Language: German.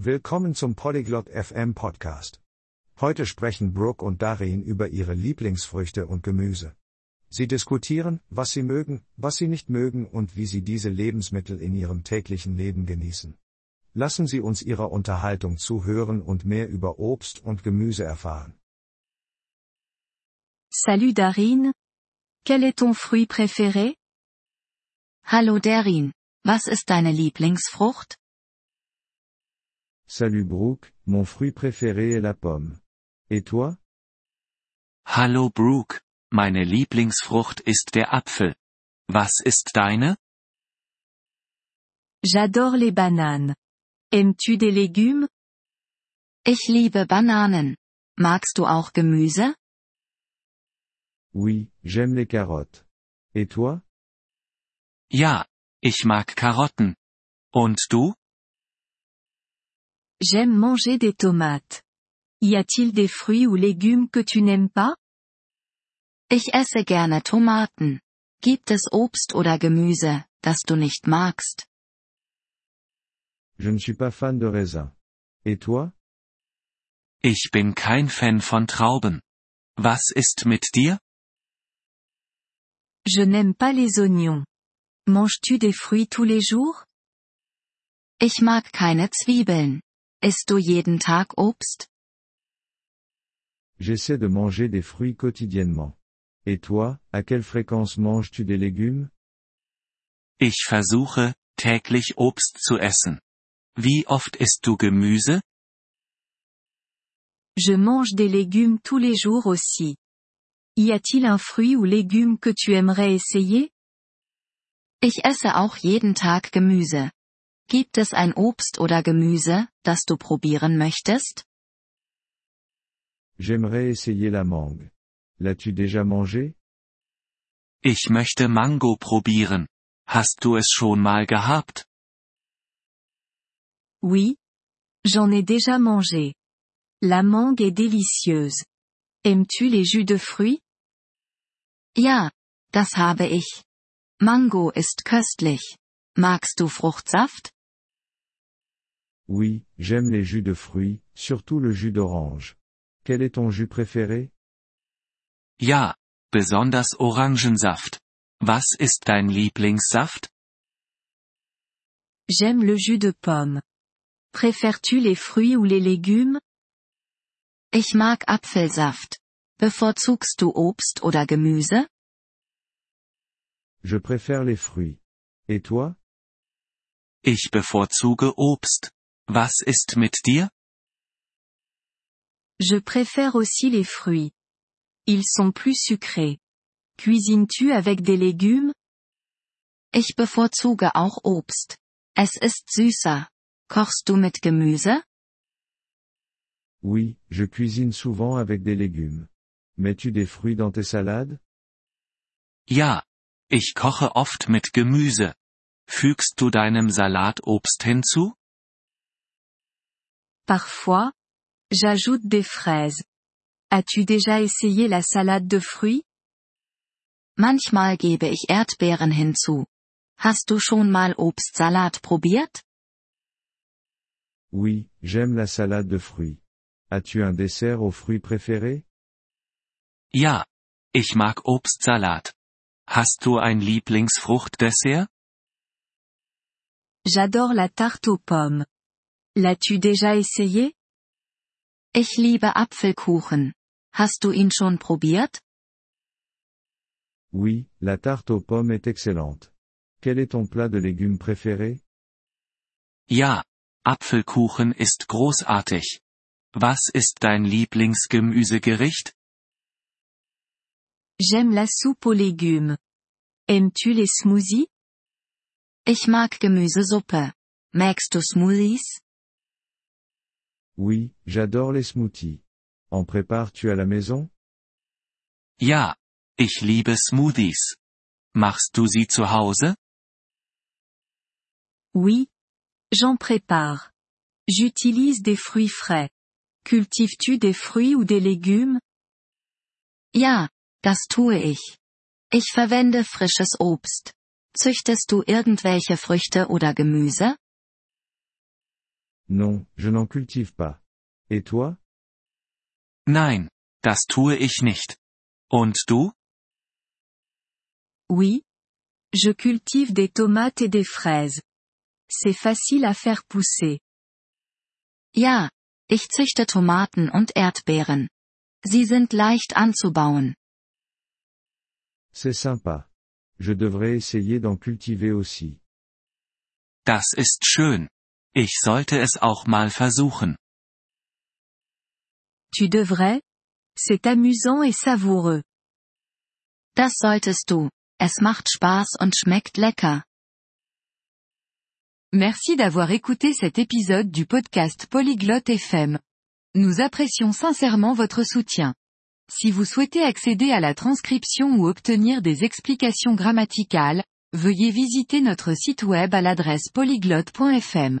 Willkommen zum Polyglot FM Podcast. Heute sprechen Brooke und Darin über ihre Lieblingsfrüchte und Gemüse. Sie diskutieren, was sie mögen, was sie nicht mögen und wie sie diese Lebensmittel in ihrem täglichen Leben genießen. Lassen Sie uns Ihrer Unterhaltung zuhören und mehr über Obst und Gemüse erfahren. Salut Darin. Quel est ton fruit préféré? Hallo Darin. Was ist deine Lieblingsfrucht? Salut Brooke, mon fruit préféré est la pomme. Et toi? Hallo Brooke, meine Lieblingsfrucht ist der Apfel. Was ist deine? J'adore les bananes. Aimes-tu des légumes? Ich liebe Bananen. Magst du auch Gemüse? Oui, j'aime les carottes. Et toi? Ja, ich mag Karotten. Und du? J'aime manger des tomates. Y a-t-il des fruits ou légumes que tu n'aimes pas? Ich esse gerne Tomaten. Gibt es Obst oder Gemüse, das du nicht magst? Je ne suis pas fan de raisin. Et toi? Ich bin kein Fan von Trauben. Was ist mit dir? Je n'aime pas les oignons. Manges-tu des fruits tous les jours? Ich mag keine Zwiebeln. Isst du jeden Tag Obst? J'essaie de manger des fruits quotidiennement. Et toi, à quelle fréquence manges-tu des légumes? Ich versuche, täglich Obst zu essen. Wie oft isst du Gemüse? Je mange des légumes tous les jours aussi. Y a-t-il un fruit ou légume que tu aimerais essayer? Ich esse auch jeden Tag Gemüse. Gibt es ein Obst oder Gemüse, das du probieren möchtest? J'aimerais essayer la mangue. L'as-tu déjà mangé? Ich möchte Mango probieren. Hast du es schon mal gehabt? Oui. J'en ai déjà mangé. La mangue est délicieuse. Aimes-tu les jus de fruits? Ja, das habe ich. Mango ist köstlich. Magst du Fruchtsaft? Oui, j'aime les jus de fruits, surtout le jus d'orange. Quel est ton jus préféré? Ja, besonders Orangensaft. Was ist dein Lieblingssaft? J'aime le jus de pomme. Préfères-tu les fruits ou les légumes? Ich mag Apfelsaft. Bevorzugst du Obst oder Gemüse? Je préfère les fruits. Et toi? Ich bevorzuge Obst. Was ist mit dir? Je préfère aussi les fruits. Ils sont plus sucrés. Cuisines-tu avec des légumes? Ich bevorzuge auch Obst. Es ist süßer. Kochst du mit Gemüse? Oui, je cuisine souvent avec des légumes. Mets-tu des fruits dans tes salades? Ja. Ich koche oft mit Gemüse. Fügst du deinem Salat Obst hinzu? Parfois, j'ajoute des fraises. As-tu déjà essayé la salade de fruits? Manchmal gebe ich Erdbeeren hinzu. Hast du schon mal Obstsalat probiert? Oui, j'aime la salade de fruits. As-tu un dessert aux fruits préféré? Ja. Ich mag Obstsalat. Hast du ein Lieblingsfruchtdessert? J'adore la tarte aux pommes. L'as-tu déjà essayé? Ich liebe Apfelkuchen. Hast du ihn schon probiert? Oui, la tarte aux pommes est excellente. Quel est ton plat de légumes préféré? Ja. Apfelkuchen ist großartig. Was ist dein Lieblingsgemüsegericht? J'aime la soupe aux légumes. Aimes-tu les smoothies? Ich mag Gemüsesuppe. Magst du Smoothies? Oui, j'adore les smoothies. En prépares-tu à la maison? Ja. Ich liebe Smoothies. Machst du sie zu Hause? Oui. J'en prépare. J'utilise des fruits frais. Cultives-tu des fruits ou des légumes? Ja, das tue ich. Ich verwende frisches Obst. Züchtest du irgendwelche Früchte oder Gemüse? Non, je n'en cultive pas. Et toi? Nein, das tue ich nicht. Und du? Oui. Je cultive des tomates et des fraises. C'est facile à faire pousser. Ja, ich züchte Tomaten und Erdbeeren. Sie sind leicht anzubauen. C'est sympa. Je devrais essayer d'en cultiver aussi. Das ist schön. Ich sollte es auch mal versuchen. Tu devrais? C'est amusant et savoureux. Das solltest du. Es macht Spaß und schmeckt lecker. Merci d'avoir écouté cet épisode du podcast Polyglotte FM. Nous apprécions sincèrement votre soutien. Si vous souhaitez accéder à la transcription ou obtenir des explications grammaticales, veuillez visiter notre site web à l'adresse polyglotte.fm.